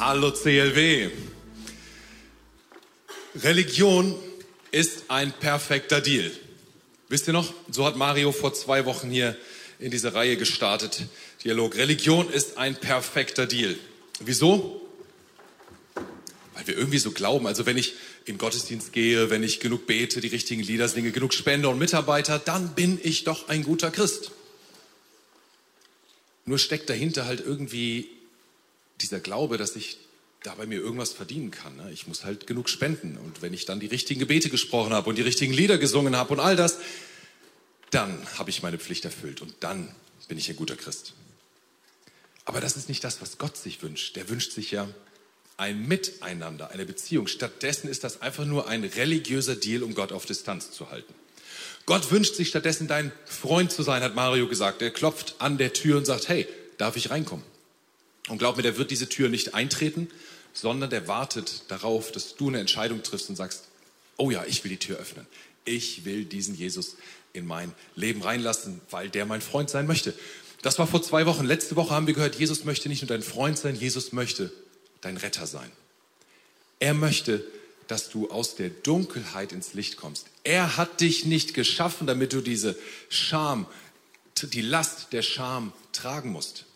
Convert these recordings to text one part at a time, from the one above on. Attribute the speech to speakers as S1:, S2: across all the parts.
S1: Hallo CLW. Religion ist ein perfekter Deal. Wisst ihr noch? So hat Mario vor zwei Wochen hier in diese Reihe gestartet. Dialog. Religion ist ein perfekter Deal. Wieso? Weil wir irgendwie so glauben. Also wenn ich in Gottesdienst gehe, wenn ich genug bete, die richtigen Lieder singe, genug Spende und Mitarbeiter, dann bin ich doch ein guter Christ. Nur steckt dahinter halt irgendwie dieser Glaube, dass ich dabei mir irgendwas verdienen kann. Ne? Ich muss halt genug spenden. Und wenn ich dann die richtigen Gebete gesprochen habe und die richtigen Lieder gesungen habe und all das, dann habe ich meine Pflicht erfüllt und dann bin ich ein guter Christ. Aber das ist nicht das, was Gott sich wünscht. Der wünscht sich ja ein Miteinander, eine Beziehung. Stattdessen ist das einfach nur ein religiöser Deal, um Gott auf Distanz zu halten. Gott wünscht sich stattdessen dein Freund zu sein, hat Mario gesagt. Er klopft an der Tür und sagt, hey, darf ich reinkommen? Und glaub mir, der wird diese Tür nicht eintreten, sondern der wartet darauf, dass du eine Entscheidung triffst und sagst, oh ja, ich will die Tür öffnen. Ich will diesen Jesus in mein Leben reinlassen, weil der mein Freund sein möchte. Das war vor zwei Wochen. Letzte Woche haben wir gehört, Jesus möchte nicht nur dein Freund sein, Jesus möchte dein Retter sein. Er möchte, dass du aus der Dunkelheit ins Licht kommst. Er hat dich nicht geschaffen, damit du diese Scham, die Last der Scham tragen musst.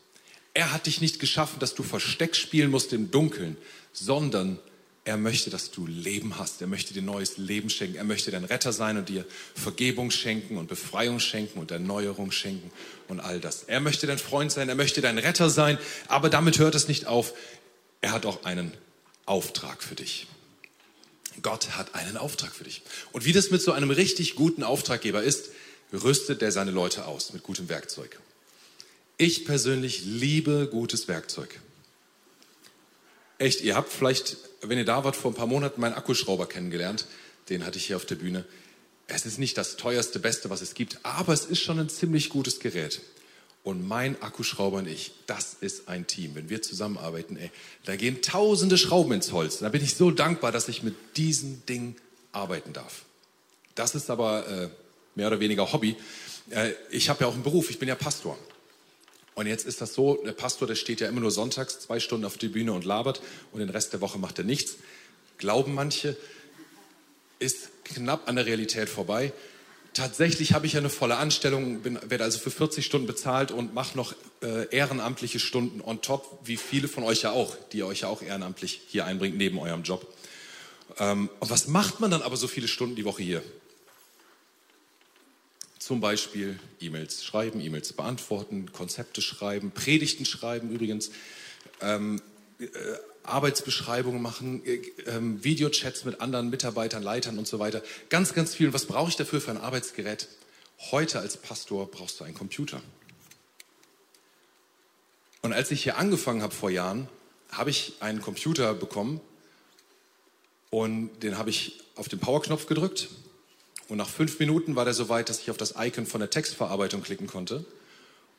S1: Er hat dich nicht geschaffen, dass du Versteck spielen musst im Dunkeln, sondern er möchte, dass du Leben hast. Er möchte dir neues Leben schenken. Er möchte dein Retter sein und dir Vergebung schenken und Befreiung schenken und Erneuerung schenken und all das. Er möchte dein Freund sein. Er möchte dein Retter sein. Aber damit hört es nicht auf. Er hat auch einen Auftrag für dich. Gott hat einen Auftrag für dich. Und wie das mit so einem richtig guten Auftraggeber ist, rüstet er seine Leute aus mit gutem Werkzeug. Ich persönlich liebe gutes Werkzeug. Echt, ihr habt vielleicht, wenn ihr da wart, vor ein paar Monaten meinen Akkuschrauber kennengelernt. Den hatte ich hier auf der Bühne. Es ist nicht das teuerste, beste, was es gibt, aber es ist schon ein ziemlich gutes Gerät. Und mein Akkuschrauber und ich, das ist ein Team. Wenn wir zusammenarbeiten, ey, da gehen tausende Schrauben ins Holz. Da bin ich so dankbar, dass ich mit diesem Ding arbeiten darf. Das ist aber äh, mehr oder weniger Hobby. Äh, ich habe ja auch einen Beruf, ich bin ja Pastor. Und jetzt ist das so, der Pastor, der steht ja immer nur sonntags zwei Stunden auf der Bühne und labert und den Rest der Woche macht er nichts. Glauben manche, ist knapp an der Realität vorbei. Tatsächlich habe ich ja eine volle Anstellung, bin, werde also für 40 Stunden bezahlt und mache noch äh, ehrenamtliche Stunden on top, wie viele von euch ja auch, die ihr euch ja auch ehrenamtlich hier einbringt, neben eurem Job. Ähm, und was macht man dann aber so viele Stunden die Woche hier? Zum Beispiel E-Mails schreiben, E-Mails beantworten, Konzepte schreiben, Predigten schreiben übrigens, ähm, äh, Arbeitsbeschreibungen machen, äh, äh, Videochats mit anderen Mitarbeitern, Leitern und so weiter. Ganz, ganz viel. Und was brauche ich dafür für ein Arbeitsgerät? Heute als Pastor brauchst du einen Computer. Und als ich hier angefangen habe vor Jahren, habe ich einen Computer bekommen und den habe ich auf den Powerknopf gedrückt und nach fünf Minuten war der so weit, dass ich auf das Icon von der Textverarbeitung klicken konnte.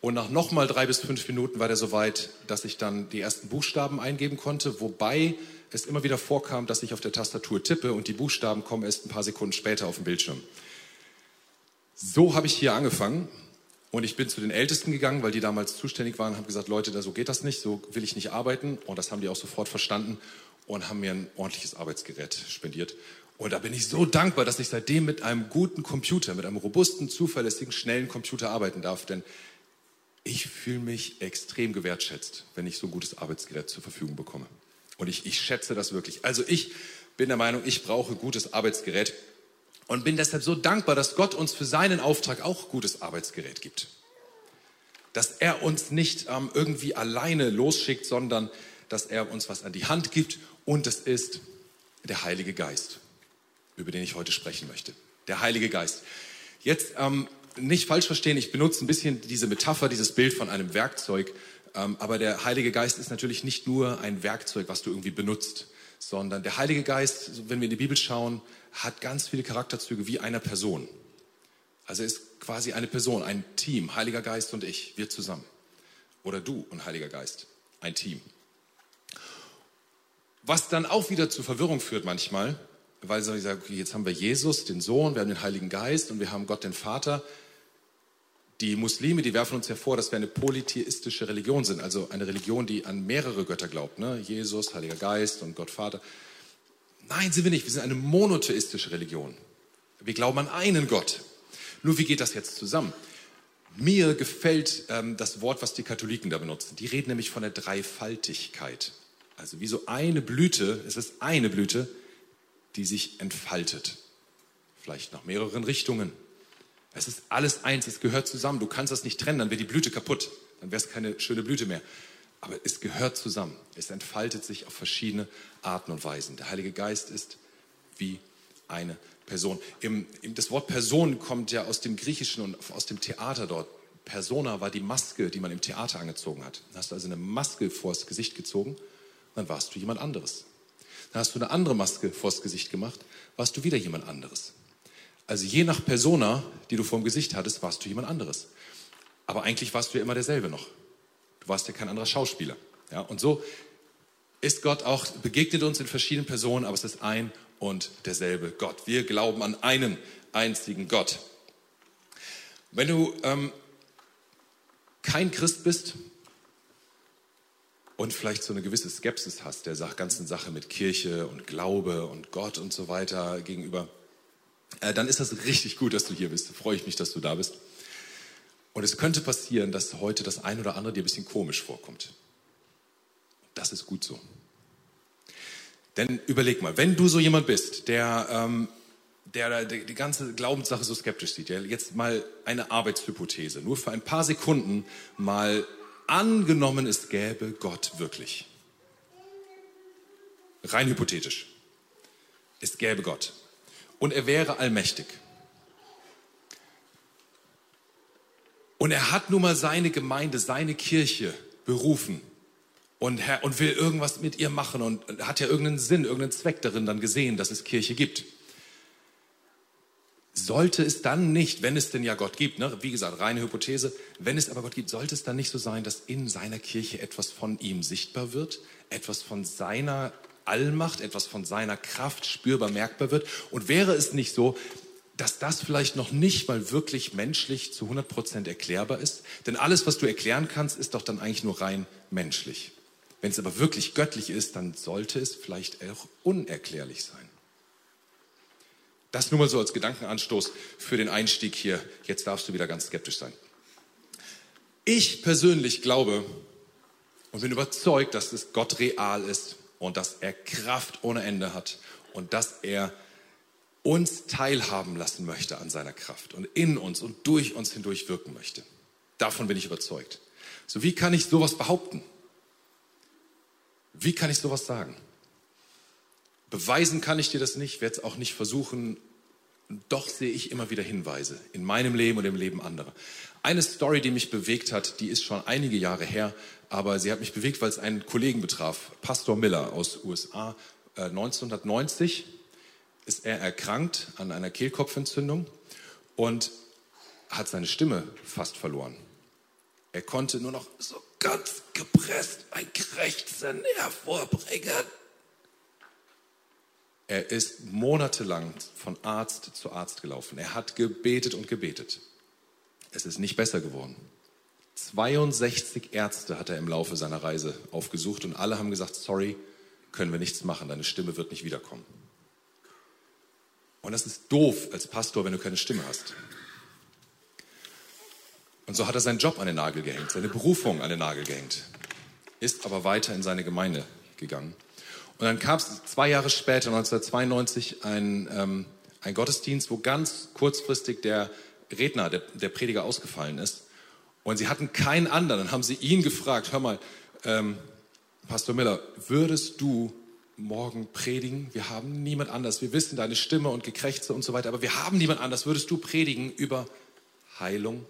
S1: Und nach nochmal drei bis fünf Minuten war der so weit, dass ich dann die ersten Buchstaben eingeben konnte, wobei es immer wieder vorkam, dass ich auf der Tastatur tippe und die Buchstaben kommen erst ein paar Sekunden später auf dem Bildschirm. So habe ich hier angefangen und ich bin zu den Ältesten gegangen, weil die damals zuständig waren, habe gesagt, Leute, so geht das nicht, so will ich nicht arbeiten. Und das haben die auch sofort verstanden und haben mir ein ordentliches Arbeitsgerät spendiert. Und da bin ich so dankbar, dass ich seitdem mit einem guten Computer, mit einem robusten, zuverlässigen, schnellen Computer arbeiten darf. Denn ich fühle mich extrem gewertschätzt, wenn ich so ein gutes Arbeitsgerät zur Verfügung bekomme. Und ich, ich schätze das wirklich. Also ich bin der Meinung, ich brauche gutes Arbeitsgerät und bin deshalb so dankbar, dass Gott uns für seinen Auftrag auch gutes Arbeitsgerät gibt. Dass er uns nicht ähm, irgendwie alleine losschickt, sondern dass er uns was an die Hand gibt und es ist der Heilige Geist über den ich heute sprechen möchte. Der Heilige Geist. Jetzt ähm, nicht falsch verstehen, ich benutze ein bisschen diese Metapher, dieses Bild von einem Werkzeug. Ähm, aber der Heilige Geist ist natürlich nicht nur ein Werkzeug, was du irgendwie benutzt, sondern der Heilige Geist, wenn wir in die Bibel schauen, hat ganz viele Charakterzüge wie einer Person. Also er ist quasi eine Person, ein Team, Heiliger Geist und ich, wir zusammen. Oder du und Heiliger Geist, ein Team. Was dann auch wieder zu Verwirrung führt manchmal, weil sie sagen, okay, jetzt haben wir Jesus, den Sohn, wir haben den Heiligen Geist und wir haben Gott, den Vater. Die Muslime, die werfen uns hervor, dass wir eine polytheistische Religion sind, also eine Religion, die an mehrere Götter glaubt, ne? Jesus, Heiliger Geist und Gott Vater. Nein, sind wir nicht. Wir sind eine monotheistische Religion. Wir glauben an einen Gott. Nur wie geht das jetzt zusammen? Mir gefällt ähm, das Wort, was die Katholiken da benutzen. Die reden nämlich von der Dreifaltigkeit. Also wie so eine Blüte, es ist eine Blüte, die sich entfaltet. Vielleicht nach mehreren Richtungen. Es ist alles eins, es gehört zusammen. Du kannst das nicht trennen, dann wäre die Blüte kaputt. Dann wäre es keine schöne Blüte mehr. Aber es gehört zusammen. Es entfaltet sich auf verschiedene Arten und Weisen. Der Heilige Geist ist wie eine Person. Im, das Wort Person kommt ja aus dem Griechischen und aus dem Theater dort. Persona war die Maske, die man im Theater angezogen hat. Hast du also eine Maske vors Gesicht gezogen, dann warst du jemand anderes. Dann hast du eine andere Maske vors Gesicht gemacht, warst du wieder jemand anderes. Also je nach Persona, die du vor dem Gesicht hattest, warst du jemand anderes. Aber eigentlich warst du ja immer derselbe noch. Du warst ja kein anderer Schauspieler. Ja, und so ist Gott auch, begegnet uns in verschiedenen Personen, aber es ist ein und derselbe Gott. Wir glauben an einen einzigen Gott. Wenn du ähm, kein Christ bist und vielleicht so eine gewisse Skepsis hast der ganzen Sache mit Kirche und Glaube und Gott und so weiter gegenüber, äh, dann ist das richtig gut, dass du hier bist. Da freue ich mich, dass du da bist. Und es könnte passieren, dass heute das ein oder andere dir ein bisschen komisch vorkommt. Das ist gut so. Denn überleg mal, wenn du so jemand bist, der, ähm, der, der die ganze Glaubenssache so skeptisch sieht, der jetzt mal eine Arbeitshypothese, nur für ein paar Sekunden mal angenommen, es gäbe Gott wirklich. Rein hypothetisch. Es gäbe Gott. Und er wäre allmächtig. Und er hat nun mal seine Gemeinde, seine Kirche berufen und, Herr, und will irgendwas mit ihr machen und hat ja irgendeinen Sinn, irgendeinen Zweck darin dann gesehen, dass es Kirche gibt. Sollte es dann nicht, wenn es denn ja Gott gibt, ne, wie gesagt, reine Hypothese, wenn es aber Gott gibt, sollte es dann nicht so sein, dass in seiner Kirche etwas von ihm sichtbar wird, etwas von seiner Allmacht, etwas von seiner Kraft spürbar merkbar wird? Und wäre es nicht so, dass das vielleicht noch nicht mal wirklich menschlich zu 100 Prozent erklärbar ist? Denn alles, was du erklären kannst, ist doch dann eigentlich nur rein menschlich. Wenn es aber wirklich göttlich ist, dann sollte es vielleicht auch unerklärlich sein. Das nur mal so als Gedankenanstoß für den Einstieg hier. Jetzt darfst du wieder ganz skeptisch sein. Ich persönlich glaube und bin überzeugt, dass es Gott real ist und dass er Kraft ohne Ende hat und dass er uns teilhaben lassen möchte an seiner Kraft und in uns und durch uns hindurch wirken möchte. Davon bin ich überzeugt. So wie kann ich sowas behaupten? Wie kann ich sowas sagen? Beweisen kann ich dir das nicht, werde es auch nicht versuchen. Doch sehe ich immer wieder Hinweise in meinem Leben und im Leben anderer. Eine Story, die mich bewegt hat, die ist schon einige Jahre her, aber sie hat mich bewegt, weil es einen Kollegen betraf. Pastor Miller aus USA. 1990 äh, ist er erkrankt an einer Kehlkopfentzündung und hat seine Stimme fast verloren. Er konnte nur noch so ganz gepresst ein Krächzen hervorbringen. Er ist monatelang von Arzt zu Arzt gelaufen. Er hat gebetet und gebetet. Es ist nicht besser geworden. 62 Ärzte hat er im Laufe seiner Reise aufgesucht und alle haben gesagt, sorry, können wir nichts machen, deine Stimme wird nicht wiederkommen. Und das ist doof als Pastor, wenn du keine Stimme hast. Und so hat er seinen Job an den Nagel gehängt, seine Berufung an den Nagel gehängt, ist aber weiter in seine Gemeinde gegangen. Und dann kam es zwei Jahre später, 1992, ein, ähm, ein Gottesdienst, wo ganz kurzfristig der Redner, der, der, Prediger ausgefallen ist. Und sie hatten keinen anderen. Dann haben sie ihn gefragt, hör mal, ähm, Pastor Miller, würdest du morgen predigen? Wir haben niemand anders. Wir wissen deine Stimme und Gekrächze und so weiter, aber wir haben niemand anders. Würdest du predigen über Heilung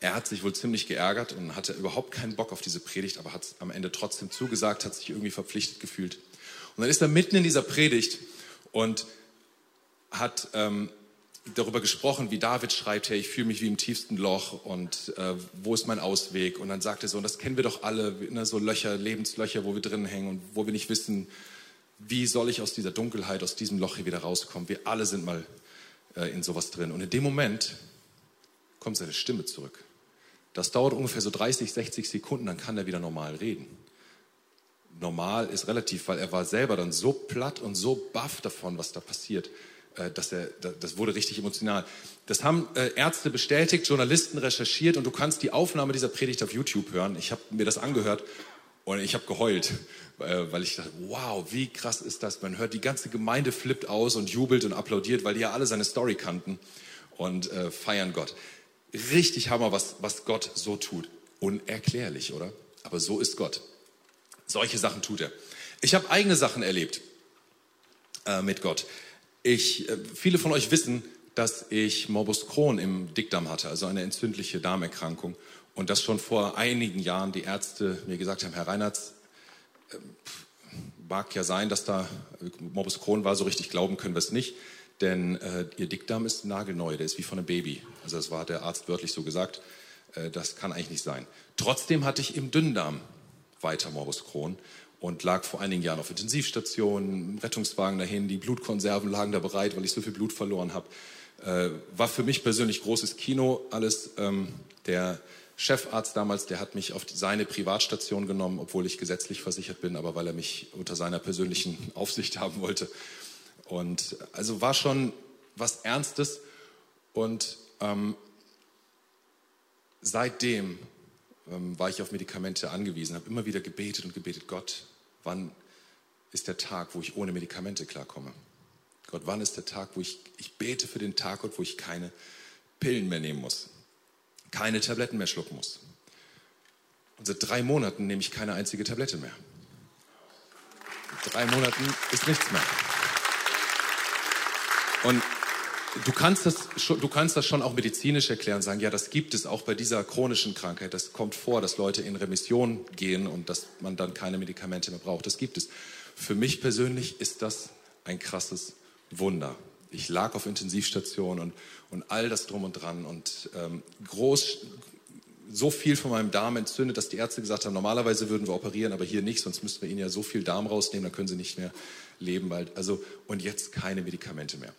S1: Er hat sich wohl ziemlich geärgert und hatte überhaupt keinen Bock auf diese Predigt, aber hat am Ende trotzdem zugesagt, hat sich irgendwie verpflichtet gefühlt. Und dann ist er mitten in dieser Predigt und hat ähm, darüber gesprochen, wie David schreibt, hey, ich fühle mich wie im tiefsten Loch und äh, wo ist mein Ausweg? Und dann sagt er so, und das kennen wir doch alle, ne, so Löcher, Lebenslöcher, wo wir drin hängen und wo wir nicht wissen, Wie soll ich aus dieser Dunkelheit, aus diesem Loch hier wieder rauskommen? Wir alle sind mal äh, in sowas drin. Und in dem Moment kommt seine Stimme zurück. Das dauert ungefähr so 30, 60 Sekunden, dann kann er wieder normal reden. Normal ist relativ, weil er war selber dann so platt und so baff davon, was da passiert, äh, dass er, das wurde richtig emotional. Das haben äh, Ärzte bestätigt, Journalisten recherchiert und du kannst die Aufnahme dieser Predigt auf YouTube hören. Ich habe mir das angehört und ich habe geheult, äh, weil ich dachte, wow, wie krass ist das? Man hört, die ganze Gemeinde flippt aus und jubelt und applaudiert, weil die ja alle seine Story kannten und feiern Gott. Richtig Hammer, was, was Gott so tut. Unerklärlich, oder? Aber so ist Gott. Solche Sachen tut er. Ich habe eigene Sachen erlebt äh, mit Gott. Ich, äh, viele von euch wissen, dass ich Morbus Crohn im Dickdarm hatte, also eine entzündliche Darmerkrankung. Und dass schon vor einigen Jahren die Ärzte mir gesagt haben, Herr Reinhardt, äh, mag ja sein, dass da Morbus Crohn war, so richtig glauben können wir es nicht. Denn äh, ihr Dickdarm ist nagelneu, der ist wie von einem Baby. Also das war der Arzt wörtlich so gesagt. Äh, das kann eigentlich nicht sein. Trotzdem hatte ich im Dünndarm weiter Morbus Crohn und lag vor einigen Jahren auf Intensivstationen, Rettungswagen dahin, die Blutkonserven lagen da bereit, weil ich so viel Blut verloren habe. Äh, war für mich persönlich großes Kino, alles. Ähm, der Chefarzt damals, der hat mich auf seine Privatstation genommen, obwohl ich gesetzlich versichert bin, aber weil er mich unter seiner persönlichen Aufsicht haben wollte. Und also war schon was Ernstes. Und ähm, seitdem ähm, war ich auf Medikamente angewiesen, habe immer wieder gebetet und gebetet, Gott, wann ist der Tag, wo ich ohne Medikamente klarkomme? Gott, wann ist der Tag, wo ich, ich bete für den Tag, Gott, wo ich keine Pillen mehr nehmen muss, keine Tabletten mehr schlucken muss. Und seit drei Monaten nehme ich keine einzige Tablette mehr. In drei Monaten ist nichts mehr. Und du kannst, das schon, du kannst das schon auch medizinisch erklären, sagen, ja, das gibt es auch bei dieser chronischen Krankheit. Das kommt vor, dass Leute in Remission gehen und dass man dann keine Medikamente mehr braucht. Das gibt es. Für mich persönlich ist das ein krasses Wunder. Ich lag auf Intensivstation und, und all das drum und dran und ähm, groß, so viel von meinem Darm entzündet, dass die Ärzte gesagt haben, normalerweise würden wir operieren, aber hier nicht, sonst müssten wir ihnen ja so viel Darm rausnehmen, dann können sie nicht mehr leben bald. Also, und jetzt keine Medikamente mehr.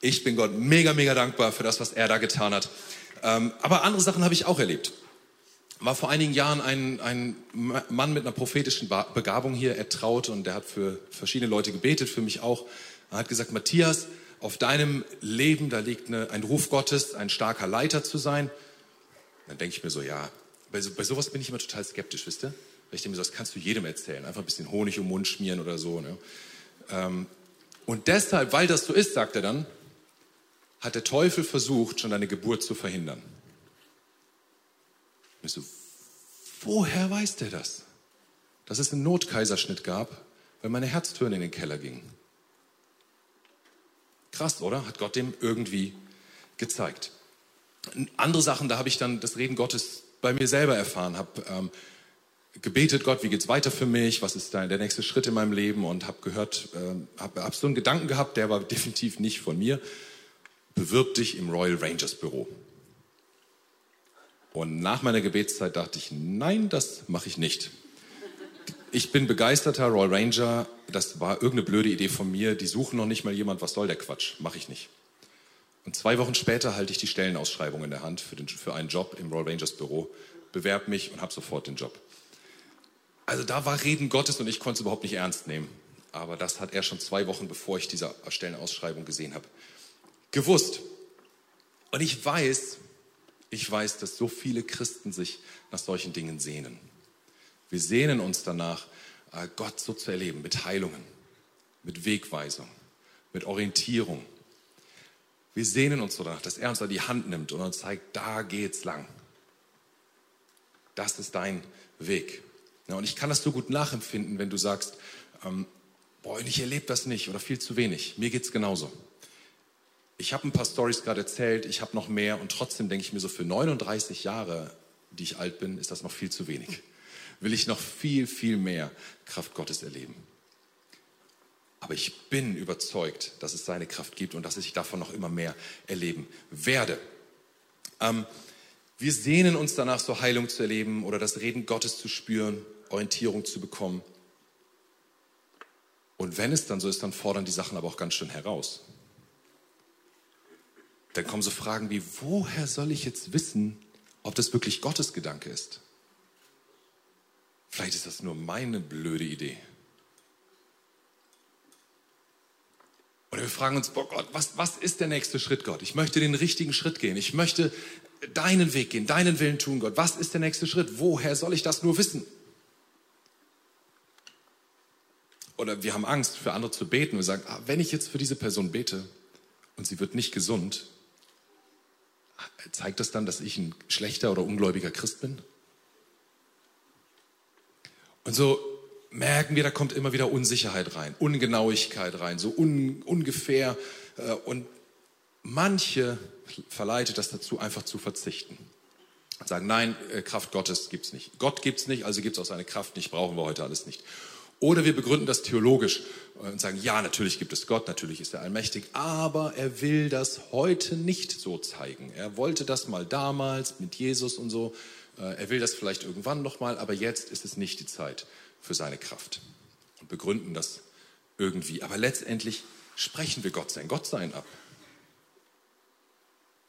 S1: Ich bin Gott mega, mega dankbar für das, was er da getan hat. Ähm, aber andere Sachen habe ich auch erlebt. War vor einigen Jahren ein, ein Mann mit einer prophetischen Begabung hier ertraut und der hat für verschiedene Leute gebetet, für mich auch. Er hat gesagt, Matthias, auf deinem Leben, da liegt eine, ein Ruf Gottes, ein starker Leiter zu sein. Dann denke ich mir so, ja, bei, so, bei sowas bin ich immer total skeptisch, wisst ihr? Weil ich denke mir so, das kannst du jedem erzählen. Einfach ein bisschen Honig um den Mund schmieren oder so. Ne? Ähm, und deshalb, weil das so ist, sagt er dann, hat der Teufel versucht, schon deine Geburt zu verhindern. ich so, woher weiß der das? Dass es einen Notkaiserschnitt gab, weil meine Herztöne in den Keller gingen. Krass, oder? Hat Gott dem irgendwie gezeigt. Andere Sachen, da habe ich dann das Reden Gottes bei mir selber erfahren, habe ähm, gebetet, Gott, wie geht's weiter für mich? Was ist da der nächste Schritt in meinem Leben? Und habe gehört, äh, habe hab so einen Gedanken gehabt, der war definitiv nicht von mir. Bewirb dich im Royal Rangers Büro. Und nach meiner Gebetszeit dachte ich, nein, das mache ich nicht. Ich bin begeisterter Royal Ranger. Das war irgendeine blöde Idee von mir. Die suchen noch nicht mal jemand. Was soll der Quatsch? Mache ich nicht. Und zwei Wochen später halte ich die Stellenausschreibung in der Hand für, den, für einen Job im Royal Rangers Büro, bewerbe mich und habe sofort den Job. Also da war Reden Gottes und ich konnte es überhaupt nicht ernst nehmen. Aber das hat er schon zwei Wochen, bevor ich diese Stellenausschreibung gesehen habe, gewusst. Und ich weiß, ich weiß, dass so viele Christen sich nach solchen Dingen sehnen. Wir sehnen uns danach, äh, Gott so zu erleben, mit Heilungen, mit Wegweisung, mit Orientierung. Wir sehnen uns danach, dass er uns an die Hand nimmt und uns zeigt, da geht's lang. Das ist dein Weg. Ja, und ich kann das so gut nachempfinden, wenn du sagst, ähm, boah, ich erlebe das nicht oder viel zu wenig. Mir geht's genauso. Ich habe ein paar Stories gerade erzählt, ich habe noch mehr und trotzdem denke ich mir so, für 39 Jahre, die ich alt bin, ist das noch viel zu wenig will ich noch viel, viel mehr Kraft Gottes erleben. Aber ich bin überzeugt, dass es seine Kraft gibt und dass ich davon noch immer mehr erleben werde. Ähm, wir sehnen uns danach, so Heilung zu erleben oder das Reden Gottes zu spüren, Orientierung zu bekommen. Und wenn es dann so ist, dann fordern die Sachen aber auch ganz schön heraus. Dann kommen so Fragen wie, woher soll ich jetzt wissen, ob das wirklich Gottes Gedanke ist? Vielleicht ist das nur meine blöde Idee. Oder wir fragen uns, boah Gott, was, was ist der nächste Schritt, Gott? Ich möchte den richtigen Schritt gehen. Ich möchte deinen Weg gehen, deinen Willen tun, Gott. Was ist der nächste Schritt? Woher soll ich das nur wissen? Oder wir haben Angst, für andere zu beten. Wir sagen, ah, wenn ich jetzt für diese Person bete und sie wird nicht gesund, zeigt das dann, dass ich ein schlechter oder ungläubiger Christ bin? Und so merken wir, da kommt immer wieder Unsicherheit rein, Ungenauigkeit rein, so un, ungefähr. Äh, und manche verleitet das dazu, einfach zu verzichten. Sagen, nein, äh, Kraft Gottes gibt es nicht. Gott gibt es nicht, also gibt es auch seine Kraft nicht, brauchen wir heute alles nicht. Oder wir begründen das theologisch und sagen, ja, natürlich gibt es Gott, natürlich ist er allmächtig, aber er will das heute nicht so zeigen. Er wollte das mal damals mit Jesus und so. Äh, er will das vielleicht irgendwann nochmal, aber jetzt ist es nicht die Zeit für seine Kraft. Und begründen das irgendwie. Aber letztendlich sprechen wir Gott sein Gottsein ab.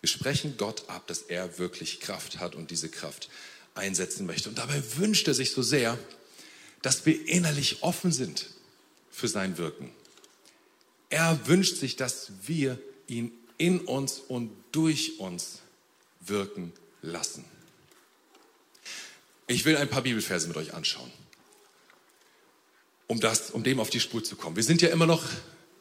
S1: Wir sprechen Gott ab, dass er wirklich Kraft hat und diese Kraft einsetzen möchte. Und dabei wünscht er sich so sehr, dass wir innerlich offen sind für sein Wirken. Er wünscht sich, dass wir ihn in uns und durch uns wirken lassen. Ich will ein paar Bibelverse mit euch anschauen, um, das, um dem auf die Spur zu kommen. Wir sind ja immer noch,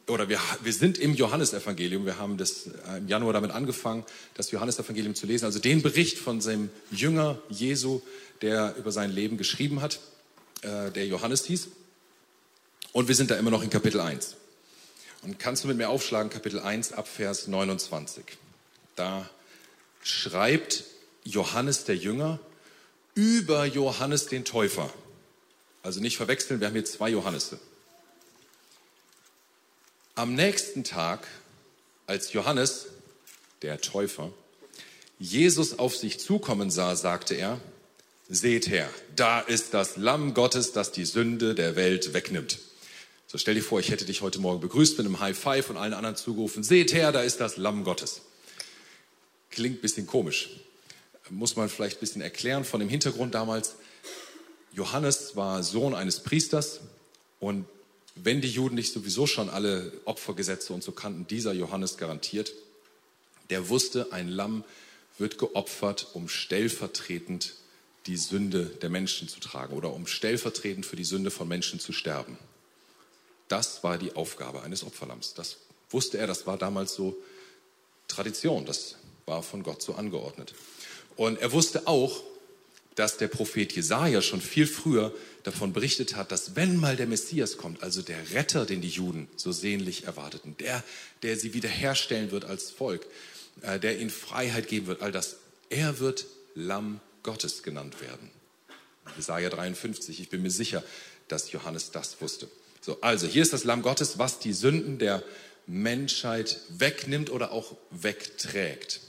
S1: oder wir, wir sind im Johannesevangelium. Wir haben das äh, im Januar damit angefangen, das Johannesevangelium zu lesen, also den Bericht von seinem Jünger Jesu, der über sein Leben geschrieben hat äh, der Johannes hieß. Und wir sind da immer noch in Kapitel 1. Und kannst du mit mir aufschlagen, Kapitel 1 ab Vers 29. Da schreibt Johannes der Jünger über Johannes den Täufer. Also nicht verwechseln, wir haben hier zwei Johannese. Am nächsten Tag, als Johannes, der Täufer, Jesus auf sich zukommen sah, sagte er, Seht her, da ist das Lamm Gottes, das die Sünde der Welt wegnimmt. So stell dir vor, ich hätte dich heute Morgen begrüßt mit einem High Five und allen anderen zugerufen. Seht her, da ist das Lamm Gottes. Klingt ein bisschen komisch. Muss man vielleicht ein bisschen erklären von dem Hintergrund damals. Johannes war Sohn eines Priesters und wenn die Juden nicht sowieso schon alle Opfergesetze und so kannten, dieser Johannes garantiert, der wusste, ein Lamm wird geopfert, um stellvertretend die Sünde der Menschen zu tragen oder um stellvertretend für die Sünde von Menschen zu sterben. Das war die Aufgabe eines Opferlamms. Das wusste er, das war damals so Tradition, das war von Gott so angeordnet. Und er wusste auch, dass der Prophet Jesaja schon viel früher davon berichtet hat, dass wenn mal der Messias kommt, also der Retter, den die Juden so sehnlich erwarteten, der, der sie wiederherstellen wird als Volk, äh, der ihnen Freiheit geben wird, all das, er wird Lamm Gottes genannt werden. Jesaja 53, ich bin mir sicher, dass Johannes das wusste. So, also hier ist das Lamm Gottes, was die Sünden der Menschheit wegnimmt oder auch wegträgt.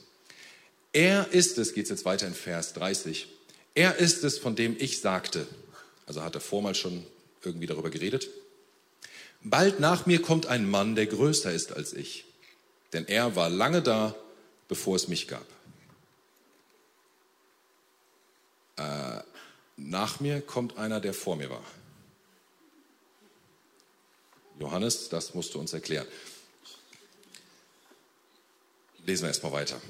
S1: Er ist es, geht es jetzt weiter in Vers 30, er ist es, von dem ich sagte, also hat er vormal schon irgendwie darüber geredet, bald nach mir kommt ein Mann, der größer ist als ich, denn er war lange da, bevor es mich gab. Äh, nach mir kommt einer, der vor mir war. Johannes, das musst du uns erklären. Lesen wir erstmal weiter.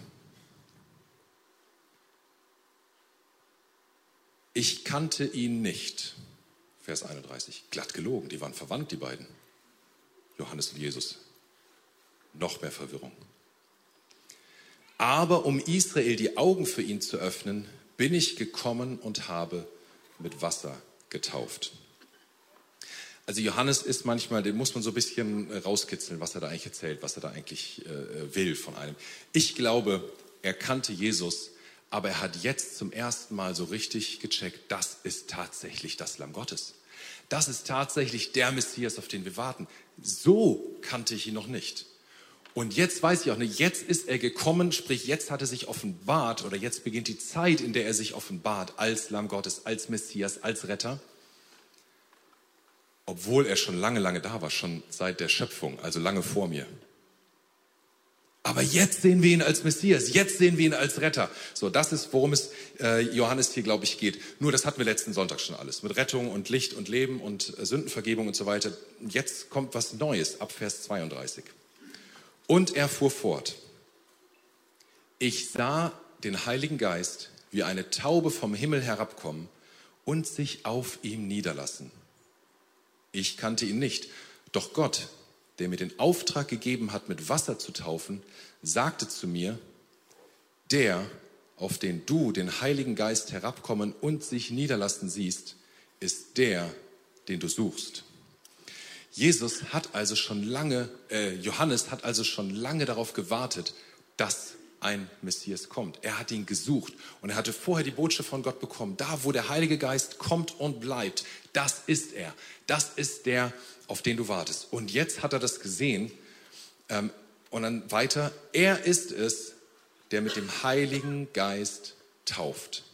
S1: Ich kannte ihn nicht. Vers 31. Glatt gelogen, die waren verwandt, die beiden. Johannes und Jesus. Noch mehr Verwirrung. Aber um Israel die Augen für ihn zu öffnen, bin ich gekommen und habe mit Wasser getauft. Also Johannes ist manchmal, den muss man so ein bisschen äh, rauskitzeln, was er da eigentlich erzählt, was er da eigentlich äh, will von einem. Ich glaube, er kannte Jesus, aber er hat jetzt zum ersten Mal so richtig gecheckt, das ist tatsächlich das Lamm Gottes. Das ist tatsächlich der Messias, auf den wir warten. So kannte ich ihn noch nicht. Und jetzt weiß ich auch nicht, jetzt ist er gekommen, sprich, jetzt hat er sich offenbart oder jetzt beginnt die Zeit, in der er sich offenbart als Lamm Gottes, als Messias, als Retter. obwohl er schon lange, lange da war, schon seit der Schöpfung, also lange vor mir. Aber jetzt sehen wir ihn als Messias, jetzt sehen wir ihn als Retter. So, das ist, worum es äh, Johannes hier, glaube ich, geht. Nur das hatten wir letzten Sonntag schon alles. Mit Rettung und Licht und Leben und äh, Sündenvergebung und so weiter. Jetzt kommt was Neues ab Vers 32. Und er fuhr fort. Ich sah den Heiligen Geist wie eine Taube vom Himmel herabkommen und sich auf ihm niederlassen. Ich kannte ihn nicht, doch Gott, der mir den Auftrag gegeben hat, mit Wasser zu taufen, sagte zu mir, der, auf den du den Heiligen Geist herabkommen und sich niederlassen siehst, ist der, den du suchst. Jesus hat also schon lange, äh, Johannes hat also schon lange darauf gewartet, dass ein Messias kommt. Er hat ihn gesucht und er hatte vorher die Botschaft von Gott bekommen. Da, wo der Heilige Geist kommt und bleibt, das ist er. Das ist der, auf den du wartest. Und jetzt hat er das gesehen. Ähm, und dann weiter, er ist es, der mit dem Heiligen Geist tauft.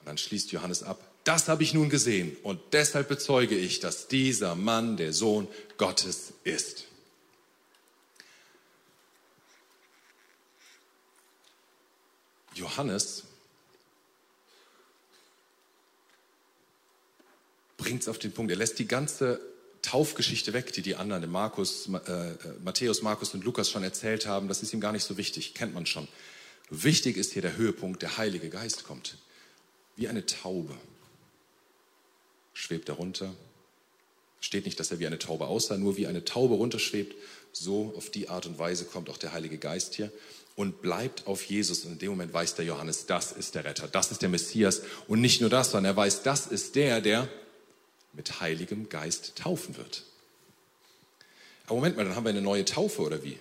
S1: Und dann schließt Johannes ab, das habe ich nun gesehen und deshalb bezeuge ich, dass dieser Mann der Sohn Gottes ist. Johannes bringt es auf den Punkt. Er lässt die ganze Taufgeschichte weg, die die anderen, Markus, äh, Matthäus, Markus und Lukas schon erzählt haben. Das ist ihm gar nicht so wichtig, kennt man schon. Wichtig ist hier der Höhepunkt, der Heilige Geist kommt. Wie eine Taube schwebt er runter. Steht nicht, dass er wie eine Taube aussah, nur wie eine Taube runterschwebt. So auf die Art und Weise kommt auch der Heilige Geist hier und bleibt auf Jesus. Und in dem Moment weiß der Johannes, das ist der Retter, das ist der Messias. Und nicht nur das, sondern er weiß, das ist der, der mit Heiligem Geist taufen wird. Aber Moment mal, dann haben wir eine neue Taufe oder wie?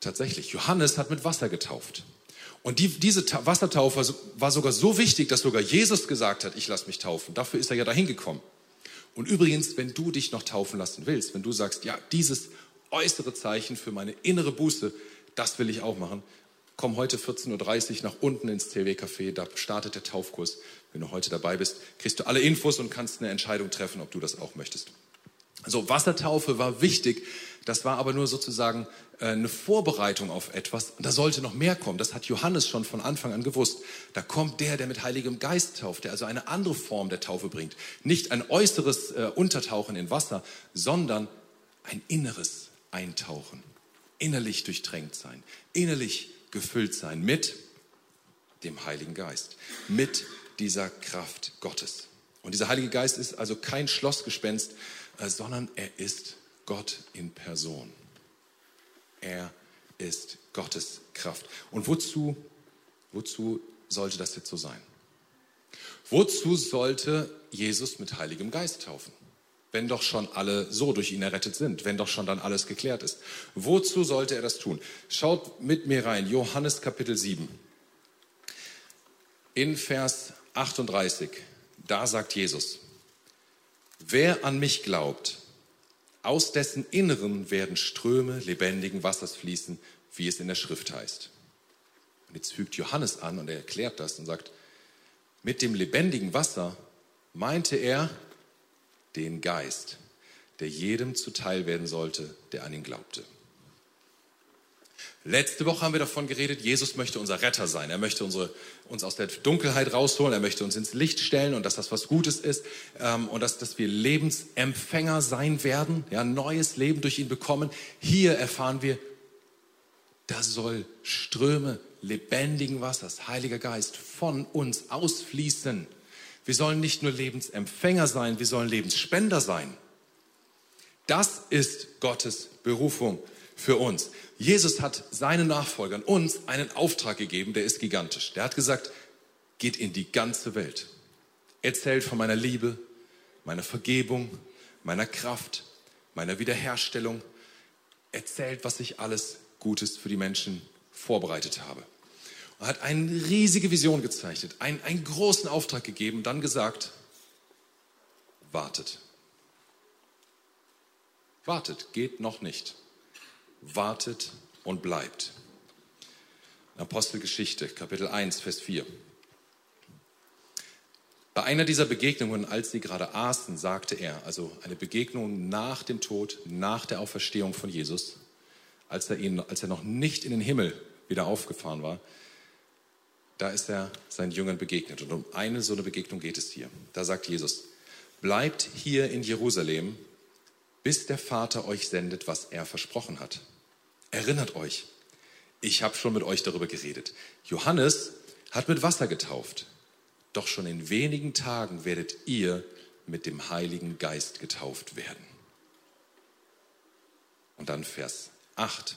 S1: Tatsächlich, Johannes hat mit Wasser getauft. Und die, diese Wassertaufe war sogar so wichtig, dass sogar Jesus gesagt hat, ich lasse mich taufen. Dafür ist er ja dahin gekommen. Und übrigens, wenn du dich noch taufen lassen willst, wenn du sagst, ja, dieses äußere Zeichen für meine innere Buße, das will ich auch machen, komm heute 14.30 Uhr nach unten ins CW-Café, da startet der Taufkurs. Wenn du heute dabei bist, kriegst du alle Infos und kannst eine Entscheidung treffen, ob du das auch möchtest. Also Wassertaufe war wichtig, das war aber nur sozusagen äh, eine Vorbereitung auf etwas. Und da sollte noch mehr kommen. Das hat Johannes schon von Anfang an gewusst. Da kommt der, der mit Heiligem Geist tauft, der also eine andere Form der Taufe bringt. Nicht ein äußeres äh, Untertauchen in Wasser, sondern ein inneres Eintauchen. Innerlich durchtränkt sein. Innerlich gefüllt sein mit dem Heiligen Geist. Mit dieser Kraft Gottes. Und dieser Heilige Geist ist also kein Schlossgespenst, äh, sondern er ist Gott in Person. Er ist Gottes Kraft. Und wozu, wozu sollte das jetzt so sein? Wozu sollte Jesus mit Heiligem Geist taufen? Wenn doch schon alle so durch ihn errettet sind, wenn doch schon dann alles geklärt ist. Wozu sollte er das tun? Schaut mit mir rein, Johannes Kapitel 7. In Vers 38, da sagt Jesus, wer an mich glaubt, aus dessen Inneren werden Ströme lebendigen Wassers fließen, wie es in der Schrift heißt. Und jetzt fügt Johannes an und er erklärt das und sagt, mit dem lebendigen Wasser meinte er den Geist, der jedem zuteil werden sollte, der an ihn glaubte. Letzte Woche haben wir davon geredet, Jesus möchte unser Retter sein. Er möchte unsere, uns aus der Dunkelheit rausholen. Er möchte uns ins Licht stellen und dass das was Gutes ist ähm, und dass, dass wir Lebensempfänger sein werden, ja, neues Leben durch ihn bekommen. Hier erfahren wir, da soll Ströme lebendigen Wassers, Heiliger Geist, von uns ausfließen. Wir sollen nicht nur Lebensempfänger sein, wir sollen Lebensspender sein. Das ist Gottes Berufung für uns. Jesus hat seinen Nachfolgern uns einen Auftrag gegeben, der ist gigantisch. Der hat gesagt, geht in die ganze Welt. Erzählt von meiner Liebe, meiner Vergebung, meiner Kraft, meiner Wiederherstellung. Erzählt, was ich alles Gutes für die Menschen vorbereitet habe. Er hat eine riesige Vision gezeichnet, einen, einen großen Auftrag gegeben, dann gesagt, wartet. Wartet, geht noch nicht wartet und bleibt. Apostelgeschichte, Kapitel 1, Vers 4. Bei einer dieser Begegnungen, als sie gerade aßen, sagte er, also eine Begegnung nach dem Tod, nach der Auferstehung von Jesus, als er, ihn, als er noch nicht in den Himmel wieder aufgefahren war, da ist er seinen Jüngern begegnet. Und um eine so eine Begegnung geht es hier. Da sagt Jesus, bleibt hier in Jerusalem, bis der Vater euch sendet, was er versprochen hat. Erinnert euch, ich habe schon mit euch darüber geredet. Johannes hat mit Wasser getauft. Doch schon in wenigen Tagen werdet ihr mit dem Heiligen Geist getauft werden. Und dann Vers 8.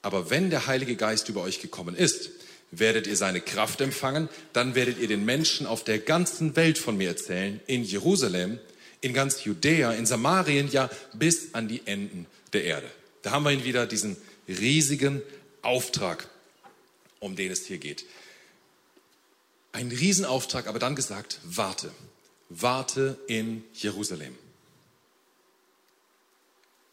S1: Aber wenn der Heilige Geist über euch gekommen ist, werdet ihr seine Kraft empfangen, dann werdet ihr den Menschen auf der ganzen Welt von mir erzählen, in Jerusalem, in ganz Judäa, in Samarien, ja bis an die Enden der Erde. Da haben wir ihn wieder, diesen riesigen Auftrag, um den es hier geht. Ein Riesenauftrag, aber dann gesagt, warte, warte in Jerusalem.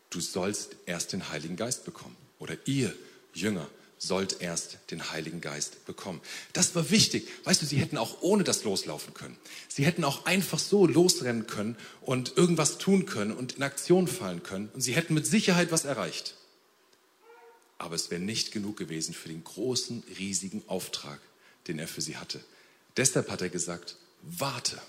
S1: Du sollst erst den Heiligen Geist bekommen. Oder ihr Jünger sollt erst den Heiligen Geist bekommen. Das war wichtig. Weißt du, sie hätten auch ohne das loslaufen können. Sie hätten auch einfach so losrennen können und irgendwas tun können und in Aktion fallen können. Und sie hätten mit Sicherheit was erreicht. Aber es wäre nicht genug gewesen für den großen, riesigen Auftrag, den er für sie hatte. Deshalb hat er gesagt, warte,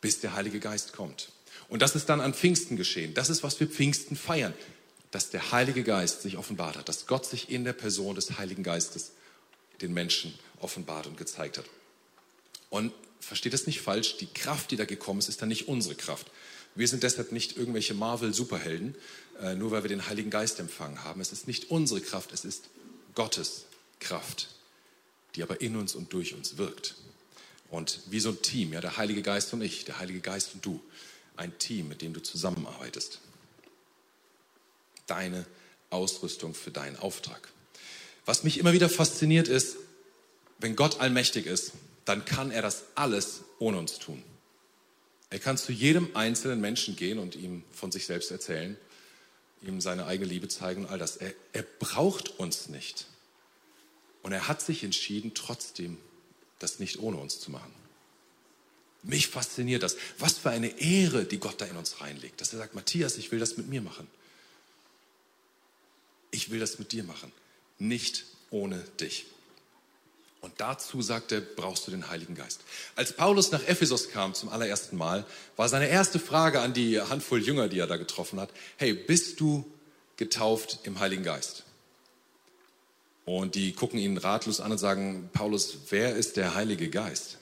S1: bis der Heilige Geist kommt. Und das ist dann an Pfingsten geschehen. Das ist, was wir Pfingsten feiern, dass der Heilige Geist sich offenbart hat, dass Gott sich in der Person des Heiligen Geistes den Menschen offenbart und gezeigt hat. Und versteht das nicht falsch, die Kraft, die da gekommen ist, ist dann nicht unsere Kraft. Wir sind deshalb nicht irgendwelche Marvel-Superhelden, äh, nur weil wir den Heiligen Geist empfangen haben. Es ist nicht unsere Kraft, es ist Gottes Kraft, die aber in uns und durch uns wirkt. Und wie so ein Team, ja, der Heilige Geist und ich, der Heilige Geist und du, ein Team, mit dem du zusammenarbeitest. Deine Ausrüstung für deinen Auftrag. Was mich immer wieder fasziniert ist, wenn Gott allmächtig ist, dann kann er das alles ohne uns tun. Er kann zu jedem einzelnen Menschen gehen und ihm von sich selbst erzählen, ihm seine eigene Liebe zeigen und all das. Er, er braucht uns nicht. Und er hat sich entschieden, trotzdem das nicht ohne uns zu machen. Mich fasziniert das. Was für eine Ehre, die Gott da in uns reinlegt. Dass er sagt, Matthias, ich will das mit mir machen. Ich will das mit dir machen. Nicht ohne dich. Und dazu, sagt er, brauchst du den Heiligen Geist. Als Paulus nach Ephesus kam zum allerersten Mal, war seine erste Frage an die Handvoll Jünger, die er da getroffen hat, hey, bist du getauft im Heiligen Geist? Und die gucken ihn ratlos an und sagen, Paulus, wer ist der Heilige Geist?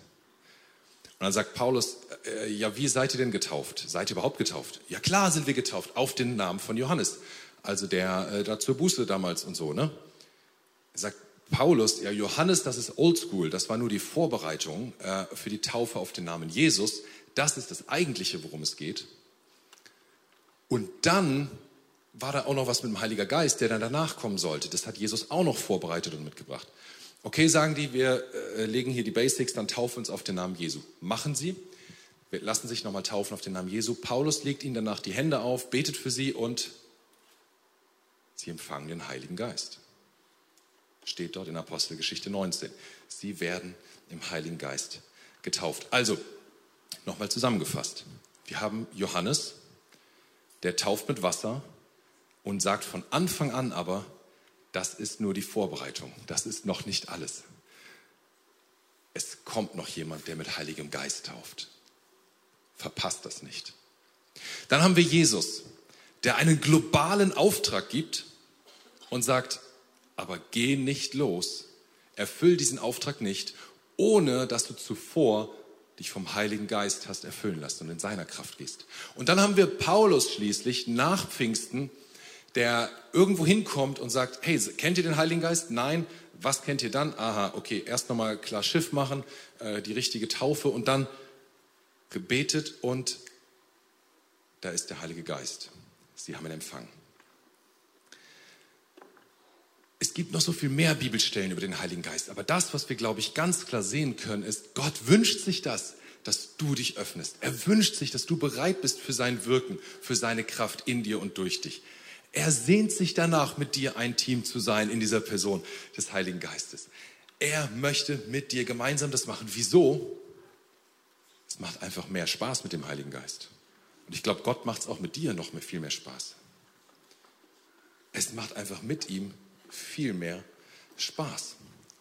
S1: Und dann sagt Paulus, äh, ja, wie seid ihr denn getauft? Seid ihr überhaupt getauft? Ja, klar sind wir getauft, auf den Namen von Johannes, also der äh, da zur Buße damals und so, ne? Er sagt Paulus, ja, Johannes, das ist oldschool, das war nur die Vorbereitung äh, für die Taufe auf den Namen Jesus. Das ist das Eigentliche, worum es geht. Und dann war da auch noch was mit dem Heiligen Geist, der dann danach kommen sollte. Das hat Jesus auch noch vorbereitet und mitgebracht. Okay, sagen die, wir äh, legen hier die Basics, dann taufen uns auf den Namen Jesu. Machen sie. Wir lassen sich nochmal taufen auf den Namen Jesu. Paulus legt ihnen danach die Hände auf, betet für sie und sie empfangen den Heiligen Geist. Steht dort in Apostelgeschichte 19. Sie werden im Heiligen Geist getauft. Also, nochmal zusammengefasst. Wir haben Johannes, der tauft mit Wasser, und sagt von Anfang an aber, das ist nur die Vorbereitung, das ist noch nicht alles. Es kommt noch jemand, der mit Heiligem Geist tauft. Verpasst das nicht. Dann haben wir Jesus, der einen globalen Auftrag gibt und sagt, aber geh nicht los, erfüll diesen Auftrag nicht, ohne dass du zuvor dich vom Heiligen Geist hast erfüllen lassen und in seiner Kraft gehst. Und dann haben wir Paulus schließlich nach Pfingsten, der irgendwo hinkommt und sagt, hey, kennt ihr den Heiligen Geist? Nein. Was kennt ihr dann? Aha, okay, erst nochmal klar Schiff machen, äh, die richtige Taufe und dann gebetet und da ist der Heilige Geist. Sie haben ihn empfangen. Es gibt noch so viel mehr Bibelstellen über den Heiligen Geist, aber das, was wir, glaube ich, ganz klar sehen können, ist, Gott wünscht sich das, dass du dich öffnest. Er wünscht sich, dass du bereit bist für sein Wirken, für seine Kraft in dir und durch dich. Er sehnt sich danach, mit dir ein Team zu sein in dieser Person des Heiligen Geistes. Er möchte mit dir gemeinsam das machen. Wieso? Es macht einfach mehr Spaß mit dem Heiligen Geist. Und ich glaube, Gott macht es auch mit dir noch mit viel mehr Spaß. Es macht einfach mit ihm viel mehr Spaß.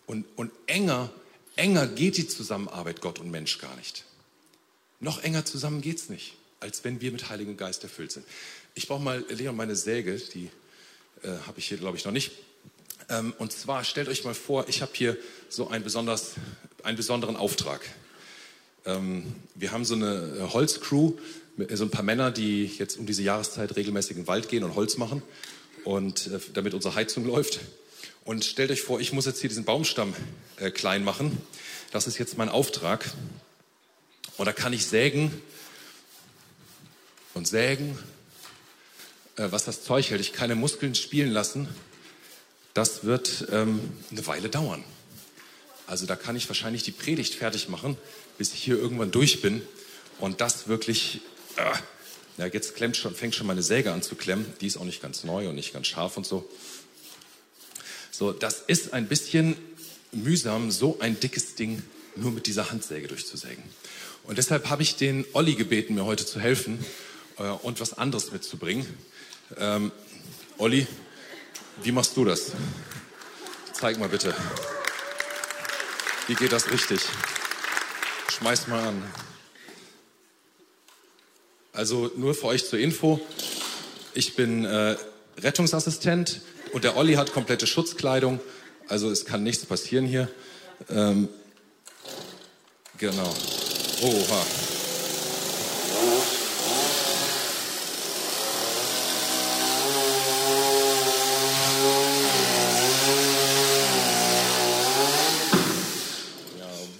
S1: Und, und enger, enger geht die Zusammenarbeit Gott und Mensch gar nicht. Noch enger zusammen geht es nicht, als wenn wir mit Heiligen Geist erfüllt sind. Ich brauche mal, Leon, meine Säge, die äh, habe ich hier, glaube ich, noch nicht. Ähm, und zwar stellt euch mal vor, ich habe hier so einen, besonders, einen besonderen Auftrag. Ähm, wir haben so eine äh, Holzcrew, so ein paar Männer, die jetzt um diese Jahreszeit regelmäßig in den Wald gehen und Holz machen und äh, damit unsere Heizung läuft. Und stellt euch vor, ich muss jetzt hier diesen Baumstamm äh, klein machen. Das ist jetzt mein Auftrag. Und da kann ich sägen und sägen, äh, was das Zeug hält. Ich kann keine Muskeln spielen lassen. Das wird ähm, eine Weile dauern. Also da kann ich wahrscheinlich die Predigt fertig machen, bis ich hier irgendwann durch bin. Und das wirklich, äh, ja, jetzt klemmt schon, fängt schon meine Säge an zu klemmen. Die ist auch nicht ganz neu und nicht ganz scharf und so. So, das ist ein bisschen mühsam, so ein dickes Ding nur mit dieser Handsäge durchzusägen. Und deshalb habe ich den Olli gebeten, mir heute zu helfen äh, und was anderes mitzubringen. Ähm, Olli, wie machst du das? Zeig mal bitte. Wie geht das richtig? Schmeiß mal an. Also nur für euch zur Info. Ich bin äh, Rettungsassistent und der Olli hat komplette Schutzkleidung. Also es kann nichts passieren hier. Ähm, genau. Oha.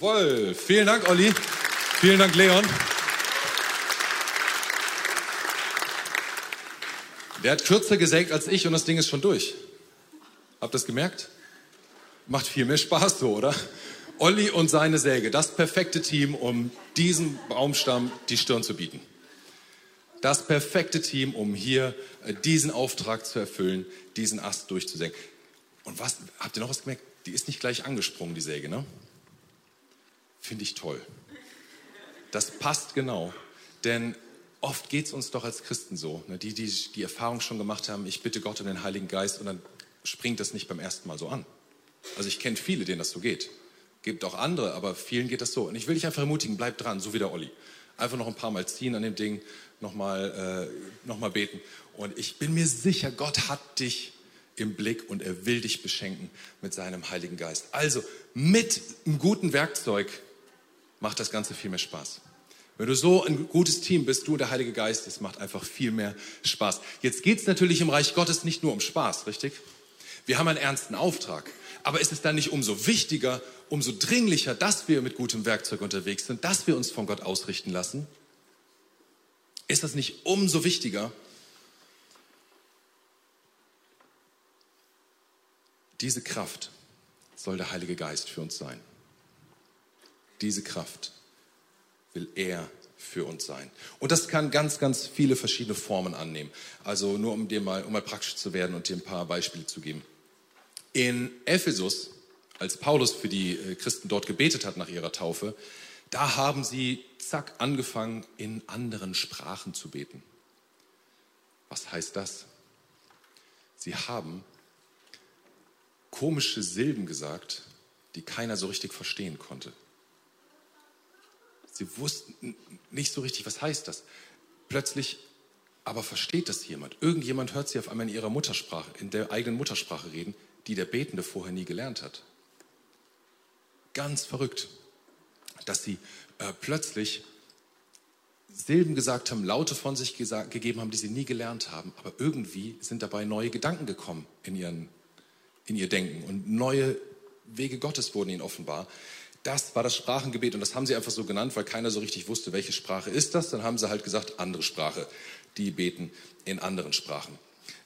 S1: Jawohl. Vielen Dank, Olli. Vielen Dank, Leon. Der hat kürzer gesägt als ich und das Ding ist schon durch. Habt ihr das gemerkt? Macht viel mehr Spaß so, oder? Olli und seine Säge, das perfekte Team, um diesem Baumstamm die Stirn zu bieten. Das perfekte Team, um hier äh, diesen Auftrag zu erfüllen, diesen Ast durchzusägen. Und was, habt ihr noch was gemerkt? Die ist nicht gleich angesprungen, die Säge, ne? Finde ich toll. Das passt genau. Denn oft geht es uns doch als Christen so, ne? die, die die Erfahrung schon gemacht haben, ich bitte Gott um den Heiligen Geist und dann springt das nicht beim ersten Mal so an. Also ich kenne viele, denen das so geht. Gibt auch andere, aber vielen geht das so. Und ich will dich einfach ermutigen, bleib dran, so wie der Olli. Einfach noch ein paar Mal ziehen an dem Ding, nochmal äh, noch beten. Und ich bin mir sicher, Gott hat dich im Blick und er will dich beschenken mit seinem Heiligen Geist. Also mit einem guten Werkzeug macht das Ganze viel mehr Spaß. Wenn du so ein gutes Team bist, du und der Heilige Geist, das macht einfach viel mehr Spaß. Jetzt geht es natürlich im Reich Gottes nicht nur um Spaß, richtig? Wir haben einen ernsten Auftrag. Aber ist es dann nicht umso wichtiger, umso dringlicher, dass wir mit gutem Werkzeug unterwegs sind, dass wir uns von Gott ausrichten lassen? Ist das nicht umso wichtiger? Diese Kraft soll der Heilige Geist für uns sein. Diese Kraft will er für uns sein. Und das kann ganz, ganz viele verschiedene Formen annehmen. Also nur um dir mal, um mal praktisch zu werden und dir ein paar Beispiele zu geben. In Ephesus, als Paulus für die äh, Christen dort gebetet hat nach ihrer Taufe, da haben sie zack angefangen, in anderen Sprachen zu beten. Was heißt das? Sie haben komische Silben gesagt, die keiner so richtig verstehen konnte. Sie wussten nicht so richtig, was heißt das. Plötzlich aber versteht das jemand. Irgendjemand hört sie auf einmal in ihrer Muttersprache, in der eigenen Muttersprache reden, die der Betende vorher nie gelernt hat. Ganz verrückt, dass sie äh, plötzlich Silben gesagt haben, Laute von sich gegeben haben, die sie nie gelernt haben. Aber irgendwie sind dabei neue Gedanken gekommen in, ihren, in ihr Denken und neue Wege Gottes wurden ihnen offenbar. Das war das Sprachengebet und das haben sie einfach so genannt, weil keiner so richtig wusste, welche Sprache ist das. Dann haben sie halt gesagt, andere Sprache. Die beten in anderen Sprachen.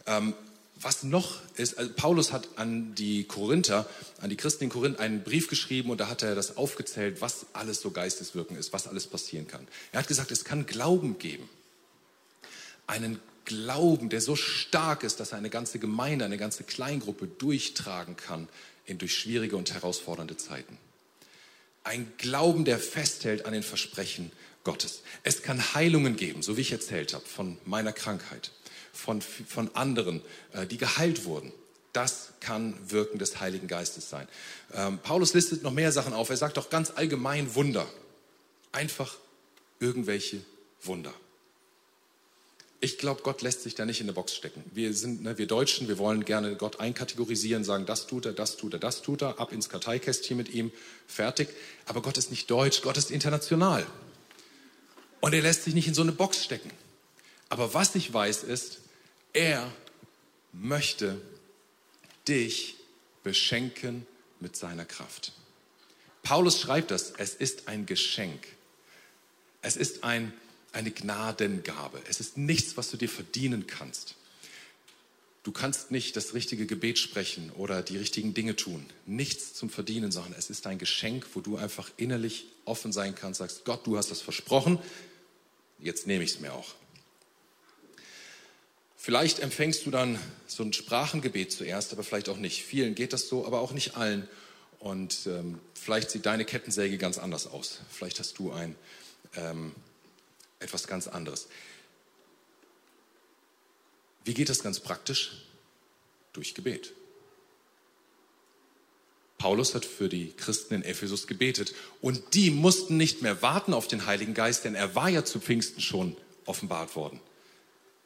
S1: Ähm, was noch ist, also Paulus hat an die Korinther, an die Christen in Korinth einen Brief geschrieben und da hat er das aufgezählt, was alles so Geisteswirken ist, was alles passieren kann. Er hat gesagt, es kann Glauben geben. Einen Glauben, der so stark ist, dass er eine ganze Gemeinde, eine ganze Kleingruppe durchtragen kann in durch schwierige und herausfordernde Zeiten. Ein Glauben, der festhält an den Versprechen Gottes. Es kann Heilungen geben, so wie ich erzählt habe, von meiner Krankheit, von, von anderen, äh, die geheilt wurden. Das kann Wirken des Heiligen Geistes sein. Ähm, Paulus listet noch mehr Sachen auf. Er sagt doch ganz allgemein Wunder. Einfach irgendwelche Wunder. Ich glaube, Gott lässt sich da nicht in eine Box stecken. Wir sind, ne, wir Deutschen, wir wollen gerne Gott einkategorisieren, sagen, das tut er, das tut er, das tut er, ab ins Karteikästchen mit ihm, fertig. Aber Gott ist nicht deutsch, Gott ist international. Und er lässt sich nicht in so eine Box stecken. Aber was ich weiß ist, er möchte dich beschenken mit seiner Kraft. Paulus schreibt das, es ist ein Geschenk. Es ist ein, eine Gnadengabe. Es ist nichts, was du dir verdienen kannst. Du kannst nicht das richtige Gebet sprechen oder die richtigen Dinge tun. Nichts zum Verdienen, sondern es ist ein Geschenk, wo du einfach innerlich offen sein kannst, sagst, Gott, du hast das versprochen, jetzt nehme ich es mir auch. Vielleicht empfängst du dann so ein Sprachengebet zuerst, aber vielleicht auch nicht. Vielen geht das so, aber auch nicht allen. Und ähm, vielleicht sieht deine Kettensäge ganz anders aus. Vielleicht hast du ein ähm, etwas ganz anderes. Wie geht das ganz praktisch? Durch Gebet. Paulus hat für die Christen in Ephesus gebetet und die mussten nicht mehr warten auf den Heiligen Geist, denn er war ja zu Pfingsten schon offenbart worden.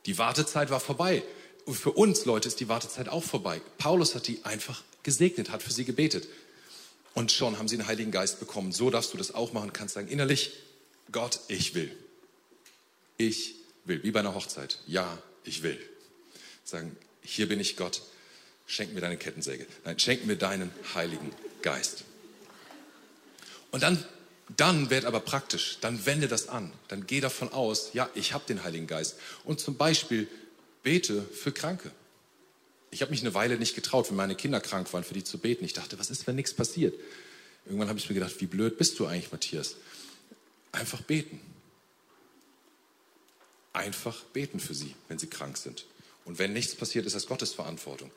S1: Die Wartezeit war vorbei. Und für uns Leute ist die Wartezeit auch vorbei. Paulus hat die einfach gesegnet, hat für sie gebetet. Und schon haben sie den Heiligen Geist bekommen. So darfst du das auch machen, kannst sagen innerlich, Gott, ich will. Ich will, wie bei einer Hochzeit. Ja, ich will. Sagen, hier bin ich Gott, schenk mir deine Kettensäge. Nein, schenk mir deinen Heiligen Geist. Und dann, dann werd aber praktisch, dann wende das an, dann geh davon aus, ja, ich habe den Heiligen Geist. Und zum Beispiel bete für Kranke. Ich habe mich eine Weile nicht getraut, wenn meine Kinder krank waren, für die zu beten. Ich dachte, was ist, wenn nichts passiert? Irgendwann habe ich mir gedacht, wie blöd bist du eigentlich, Matthias? Einfach beten. Einfach beten für sie, wenn sie krank sind. Und wenn nichts passiert, ist das Gottes Verantwortung.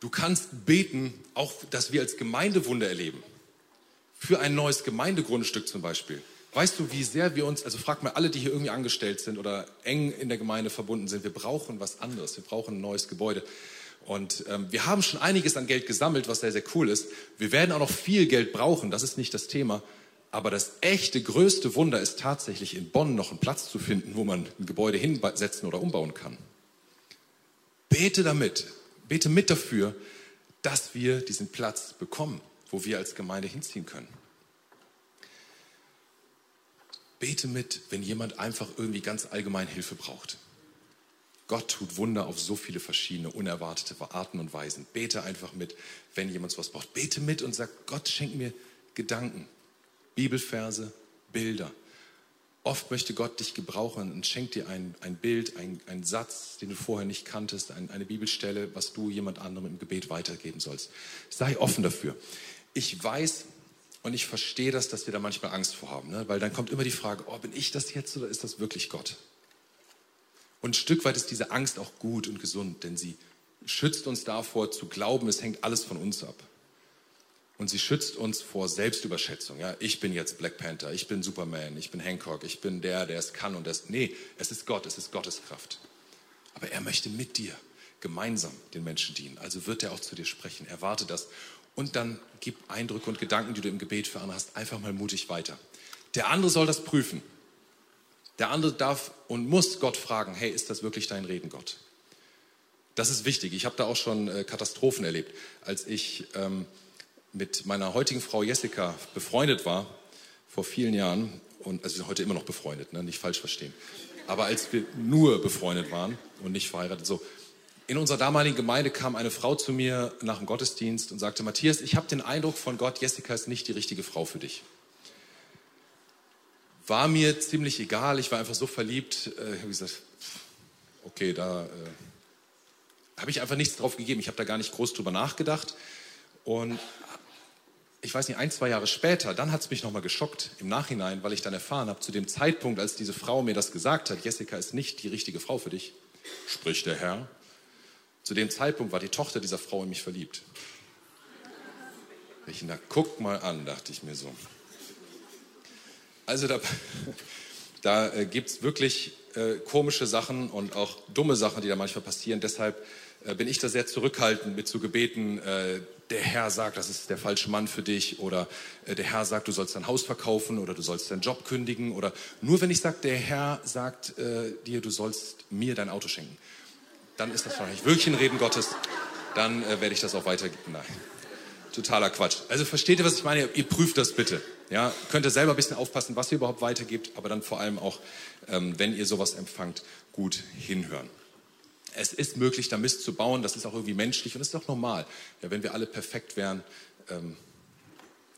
S1: Du kannst beten, auch dass wir als Gemeindewunder erleben. Für ein neues Gemeindegrundstück zum Beispiel. Weißt du, wie sehr wir uns, also frag mal alle, die hier irgendwie angestellt sind oder eng in der Gemeinde verbunden sind, wir brauchen was anderes. Wir brauchen ein neues Gebäude. Und ähm, wir haben schon einiges an Geld gesammelt, was sehr, sehr cool ist. Wir werden auch noch viel Geld brauchen, das ist nicht das Thema. Aber das echte größte Wunder ist tatsächlich in Bonn noch einen Platz zu finden, wo man ein Gebäude hinsetzen oder umbauen kann. Bete damit, bete mit dafür, dass wir diesen Platz bekommen, wo wir als Gemeinde hinziehen können. Bete mit, wenn jemand einfach irgendwie ganz allgemein Hilfe braucht. Gott tut Wunder auf so viele verschiedene, unerwartete Arten und Weisen. Bete einfach mit, wenn jemand was braucht. Bete mit und sag, Gott schenk mir Gedanken. Bibelverse, Bilder. Oft möchte Gott dich gebrauchen und schenkt dir ein, ein Bild, ein, ein Satz, den du vorher nicht kanntest, ein, eine Bibelstelle, was du jemand anderem im Gebet weitergeben sollst. Sei offen dafür. Ich weiß und ich verstehe das, dass wir da manchmal Angst vor haben, ne? weil dann kommt immer die Frage, oh, bin ich das jetzt oder ist das wirklich Gott? Und ein Stück weit ist diese Angst auch gut und gesund, denn sie schützt uns davor zu glauben, es hängt alles von uns ab. Und sie schützt uns vor Selbstüberschätzung. Ja, ich bin jetzt Black Panther, ich bin Superman, ich bin Hancock, ich bin der, der es kann und das. Nee, es ist Gott, es ist Gottes Kraft. Aber er möchte mit dir gemeinsam den Menschen dienen. Also wird er auch zu dir sprechen. Erwarte das. Und dann gib Eindrücke und Gedanken, die du im Gebet für andere hast, einfach mal mutig weiter. Der andere soll das prüfen. Der andere darf und muss Gott fragen, hey, ist das wirklich dein Reden, Gott? Das ist wichtig. Ich habe da auch schon äh, Katastrophen erlebt. Als ich ähm, mit meiner heutigen Frau Jessica befreundet war, vor vielen Jahren, und also wir sind heute immer noch befreundet, ne, nicht falsch verstehen, aber als wir nur befreundet waren und nicht verheiratet, so, in unserer damaligen Gemeinde kam eine Frau zu mir nach dem Gottesdienst und sagte, Matthias, ich habe den Eindruck von Gott, Jessica ist nicht die richtige Frau für dich. War mir ziemlich egal, ich war einfach so verliebt, äh, ich habe gesagt, okay, da äh, habe ich einfach nichts drauf gegeben, ich habe da gar nicht groß drüber nachgedacht und ich weiß nicht, ein, zwei Jahre später, dann hat es mich nochmal geschockt im Nachhinein, weil ich dann erfahren habe, zu dem Zeitpunkt, als diese Frau mir das gesagt hat, Jessica ist nicht die richtige Frau für dich, spricht der Herr. Zu dem Zeitpunkt war die Tochter dieser Frau in mich verliebt. Ich, na, guck mal an, dachte ich mir so. Also da, da äh, gibt es wirklich äh, komische Sachen und auch dumme Sachen, die da manchmal passieren. Deshalb bin ich da sehr zurückhaltend mit zu Gebeten, äh, der Herr sagt, das ist der falsche Mann für dich oder äh, der Herr sagt, du sollst dein Haus verkaufen oder du sollst deinen Job kündigen oder nur wenn ich sage, der Herr sagt äh, dir, du sollst mir dein Auto schenken, dann ist das wahrscheinlich wirklich ein Reden Gottes, dann äh, werde ich das auch weitergeben. Nein, totaler Quatsch. Also versteht ihr, was ich meine? Ihr prüft das bitte. Ja, könnt ihr selber ein bisschen aufpassen, was ihr überhaupt weitergibt, aber dann vor allem auch, ähm, wenn ihr sowas empfangt, gut hinhören. Es ist möglich, da Mist zu bauen, das ist auch irgendwie menschlich und das ist auch normal. Ja, wenn wir alle perfekt wären, ähm,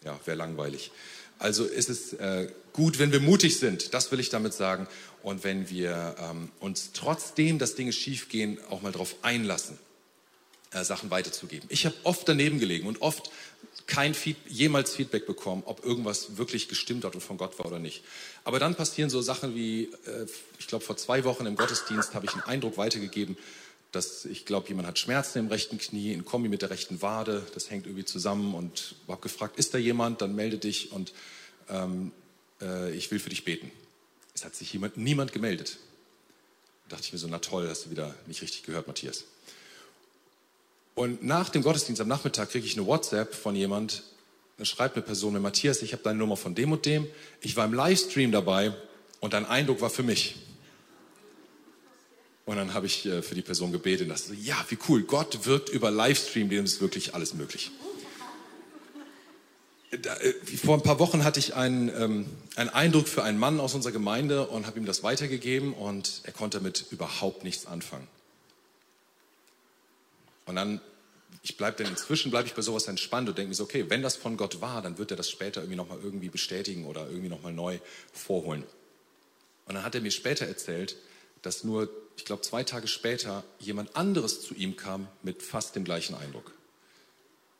S1: ja, wäre langweilig. Also ist es äh, gut, wenn wir mutig sind, das will ich damit sagen. Und wenn wir ähm, uns trotzdem, dass Dinge schiefgehen, auch mal darauf einlassen, äh, Sachen weiterzugeben. Ich habe oft daneben gelegen und oft kein Feed, jemals Feedback bekommen, ob irgendwas wirklich gestimmt hat und von Gott war oder nicht. Aber dann passieren so Sachen wie, äh, ich glaube, vor zwei Wochen im Gottesdienst habe ich einen Eindruck weitergegeben, dass ich glaube, jemand hat Schmerzen im rechten Knie, ein Kombi mit der rechten Wade, das hängt irgendwie zusammen und habe gefragt, ist da jemand? Dann melde dich und ähm, äh, ich will für dich beten. Es hat sich jemand, niemand gemeldet. Da dachte ich mir so, na toll, hast du wieder nicht richtig gehört, Matthias. Und nach dem Gottesdienst am Nachmittag kriege ich eine WhatsApp von jemand, da schreibt eine Person mir, Matthias, ich habe deine Nummer von dem und dem, ich war im Livestream dabei und dein Eindruck war für mich. Und dann habe ich äh, für die Person gebetet und so, ja, wie cool, Gott wirkt über Livestream, dem ist wirklich alles möglich. Äh, vor ein paar Wochen hatte ich einen, ähm, einen Eindruck für einen Mann aus unserer Gemeinde und habe ihm das weitergegeben und er konnte damit überhaupt nichts anfangen. Und dann, ich bleibe dann inzwischen, bleibe ich bei sowas entspannt und denke mir so, okay, wenn das von Gott war, dann wird er das später irgendwie nochmal irgendwie bestätigen oder irgendwie nochmal neu vorholen. Und dann hat er mir später erzählt, dass nur, ich glaube, zwei Tage später jemand anderes zu ihm kam mit fast dem gleichen Eindruck.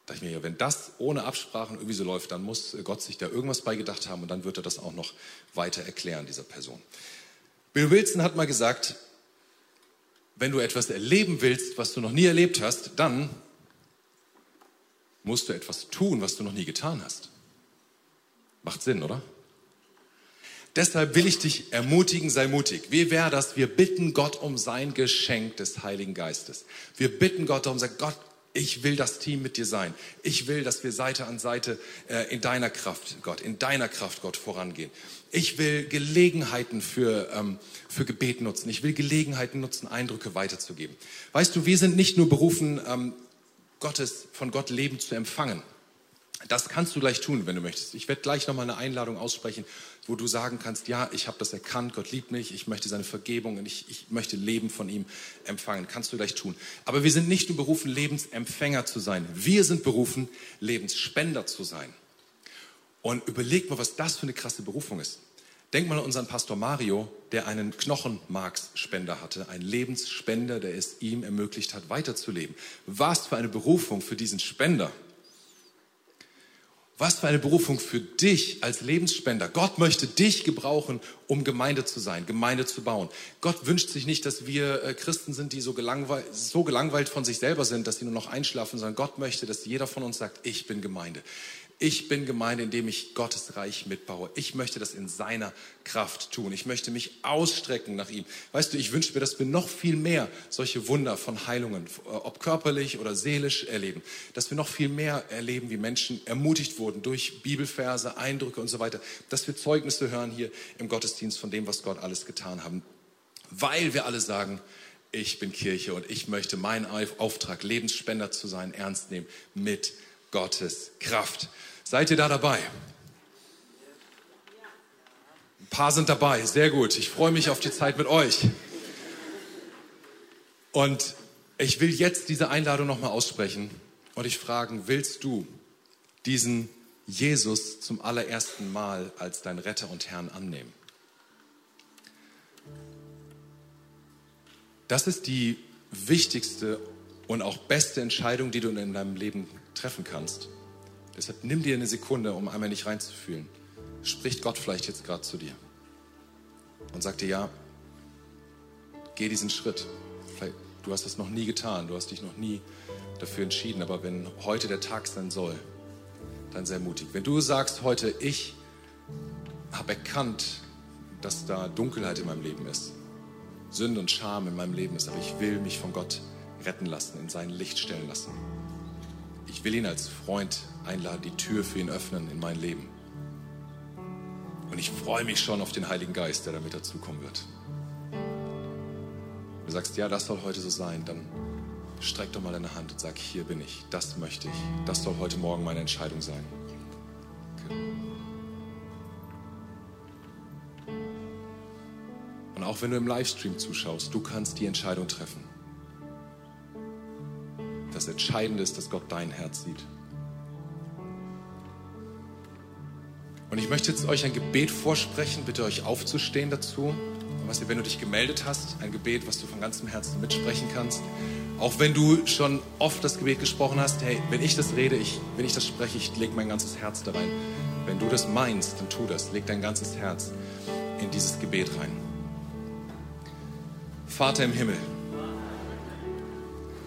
S1: Da dachte ich mir, ja, wenn das ohne Absprachen irgendwie so läuft, dann muss Gott sich da irgendwas bei gedacht haben und dann wird er das auch noch weiter erklären, dieser Person. Bill Wilson hat mal gesagt, wenn du etwas erleben willst, was du noch nie erlebt hast, dann musst du etwas tun, was du noch nie getan hast. Macht Sinn, oder? Deshalb will ich dich ermutigen, sei mutig. Wie wäre das? Wir bitten Gott um sein Geschenk des Heiligen Geistes. Wir bitten Gott darum, sagen, Gott, ich will das Team mit dir sein. Ich will, dass wir Seite an Seite äh, in deiner Kraft, Gott, in deiner Kraft, Gott, vorangehen. Ich will Gelegenheiten für, ähm, für Gebet nutzen. Ich will Gelegenheiten nutzen, Eindrücke weiterzugeben. Weißt du, wir sind nicht nur berufen, ähm, Gottes, von Gott Leben zu empfangen. Das kannst du gleich tun, wenn du möchtest. Ich werde gleich nochmal eine Einladung aussprechen, wo du sagen kannst, ja, ich habe das erkannt, Gott liebt mich, ich möchte seine Vergebung und ich, ich möchte Leben von ihm empfangen. Kannst du gleich tun. Aber wir sind nicht nur berufen, Lebensempfänger zu sein. Wir sind berufen, Lebensspender zu sein. Und überleg mal, was das für eine krasse Berufung ist. Denk mal an unseren Pastor Mario, der einen Knochenmarksspender hatte, einen Lebensspender, der es ihm ermöglicht hat, weiterzuleben. Was für eine Berufung für diesen Spender. Was für eine Berufung für dich als Lebensspender. Gott möchte dich gebrauchen, um Gemeinde zu sein, Gemeinde zu bauen. Gott wünscht sich nicht, dass wir äh, Christen sind, die so gelangweilt, so gelangweilt von sich selber sind, dass sie nur noch einschlafen, sondern Gott möchte, dass jeder von uns sagt, ich bin Gemeinde. Ich bin Gemeinde, indem ich Gottes Reich mitbaue. Ich möchte das in seiner Kraft tun. Ich möchte mich ausstrecken nach ihm. Weißt du, ich wünsche mir, dass wir noch viel mehr solche Wunder von Heilungen, ob körperlich oder seelisch erleben. Dass wir noch viel mehr erleben, wie Menschen ermutigt wurden durch Bibelverse, Eindrücke und so weiter. Dass wir Zeugnisse hören hier im Gottesdienst von dem, was Gott alles getan haben. Weil wir alle sagen, ich bin Kirche und ich möchte meinen Auftrag, Lebensspender zu sein, ernst nehmen mit Gottes Kraft. Seid ihr da dabei? Ein paar sind dabei, sehr gut. Ich freue mich auf die Zeit mit euch. Und ich will jetzt diese Einladung nochmal aussprechen und ich fragen, willst du diesen Jesus zum allerersten Mal als dein Retter und Herrn annehmen? Das ist die wichtigste und auch beste Entscheidung, die du in deinem Leben treffen kannst. Deshalb nimm dir eine Sekunde, um einmal nicht reinzufühlen. Spricht Gott vielleicht jetzt gerade zu dir und sagt dir, ja, geh diesen Schritt. Vielleicht, du hast das noch nie getan, du hast dich noch nie dafür entschieden, aber wenn heute der Tag sein soll, dann sehr mutig. Wenn du sagst heute, ich habe erkannt, dass da Dunkelheit in meinem Leben ist, Sünde und Scham in meinem Leben ist, aber ich will mich von Gott retten lassen, in sein Licht stellen lassen. Ich will ihn als Freund einladen, die Tür für ihn öffnen in mein Leben. Und ich freue mich schon auf den Heiligen Geist, der damit dazukommen wird. Du sagst, ja, das soll heute so sein, dann streck doch mal deine Hand und sag, hier bin ich, das möchte ich, das soll heute Morgen meine Entscheidung sein. Und auch wenn du im Livestream zuschaust, du kannst die Entscheidung treffen. Das Entscheidende ist, dass Gott dein Herz sieht. Und ich möchte jetzt euch ein Gebet vorsprechen, bitte euch aufzustehen dazu. Was wenn du dich gemeldet hast, ein Gebet, was du von ganzem Herzen mitsprechen kannst. Auch wenn du schon oft das Gebet gesprochen hast, hey, wenn ich das rede, ich, wenn ich das spreche, ich lege mein ganzes Herz da rein. Wenn du das meinst, dann tu das. Leg dein ganzes Herz in dieses Gebet rein. Vater im Himmel,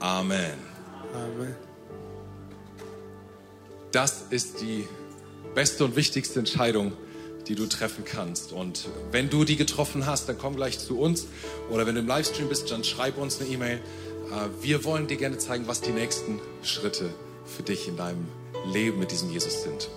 S1: Amen.
S2: Amen.
S1: Das ist die beste und wichtigste Entscheidung, die du treffen kannst. Und wenn du die getroffen hast, dann komm gleich zu uns. Oder wenn du im Livestream bist, dann schreib uns eine E-Mail. Äh, Wir wollen dir gerne zeigen, was die nächsten Schritte für dich in deinem Leben mit diesem Jesus sind.